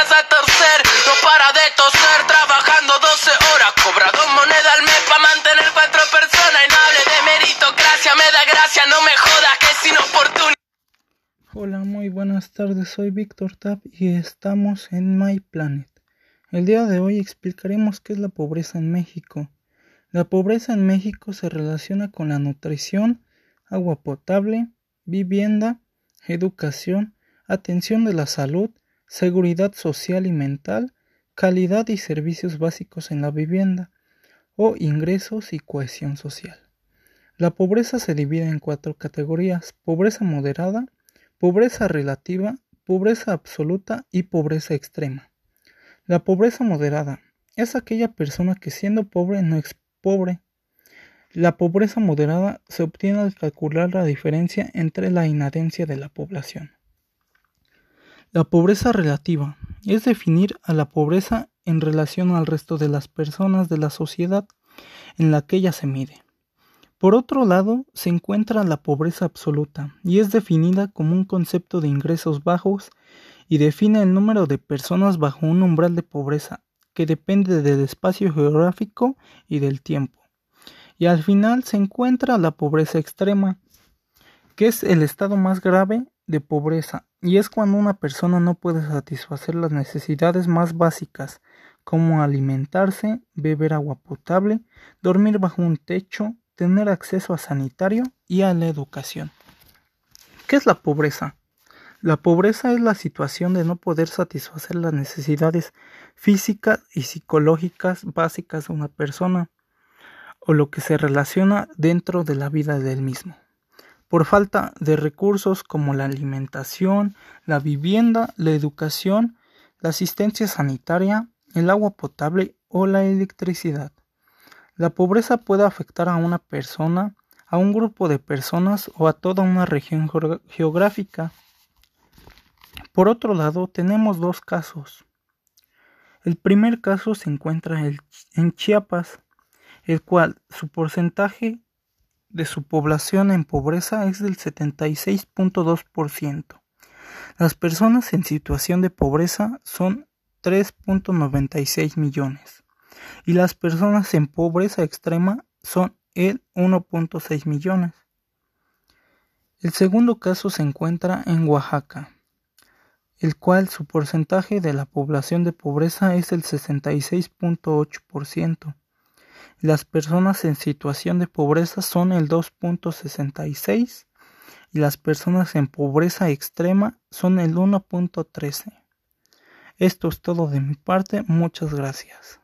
brazo a torcer, no para de toser, trabajando 12 horas, cobra dos monedas al mes para mantener cuatro personas y no hable de meritocracia, me da gracia, no me jodas que sin oportunidad. Hola, muy buenas tardes, soy Víctor Tap y estamos en My Planet. El día de hoy explicaremos qué es la pobreza en México. La pobreza en México se relaciona con la nutrición, agua potable, vivienda, educación, atención de la salud, seguridad social y mental, calidad y servicios básicos en la vivienda, o ingresos y cohesión social. La pobreza se divide en cuatro categorías, pobreza moderada, pobreza relativa, pobreza absoluta y pobreza extrema. La pobreza moderada es aquella persona que siendo pobre no es pobre. La pobreza moderada se obtiene al calcular la diferencia entre la inadencia de la población. La pobreza relativa es definir a la pobreza en relación al resto de las personas de la sociedad en la que ella se mide. Por otro lado, se encuentra la pobreza absoluta y es definida como un concepto de ingresos bajos y define el número de personas bajo un umbral de pobreza que depende del espacio geográfico y del tiempo. Y al final se encuentra la pobreza extrema, que es el estado más grave de pobreza y es cuando una persona no puede satisfacer las necesidades más básicas como alimentarse, beber agua potable, dormir bajo un techo, tener acceso a sanitario y a la educación. ¿Qué es la pobreza? La pobreza es la situación de no poder satisfacer las necesidades físicas y psicológicas básicas de una persona o lo que se relaciona dentro de la vida del mismo por falta de recursos como la alimentación, la vivienda, la educación, la asistencia sanitaria, el agua potable o la electricidad. La pobreza puede afectar a una persona, a un grupo de personas o a toda una región geográfica. Por otro lado, tenemos dos casos. El primer caso se encuentra en Chiapas, el cual su porcentaje de su población en pobreza es del 76.2%. Las personas en situación de pobreza son 3.96 millones y las personas en pobreza extrema son el 1.6 millones. El segundo caso se encuentra en Oaxaca, el cual su porcentaje de la población de pobreza es el 66.8%. Las personas en situación de pobreza son el 2.66 y las personas en pobreza extrema son el 1.13. Esto es todo de mi parte, muchas gracias.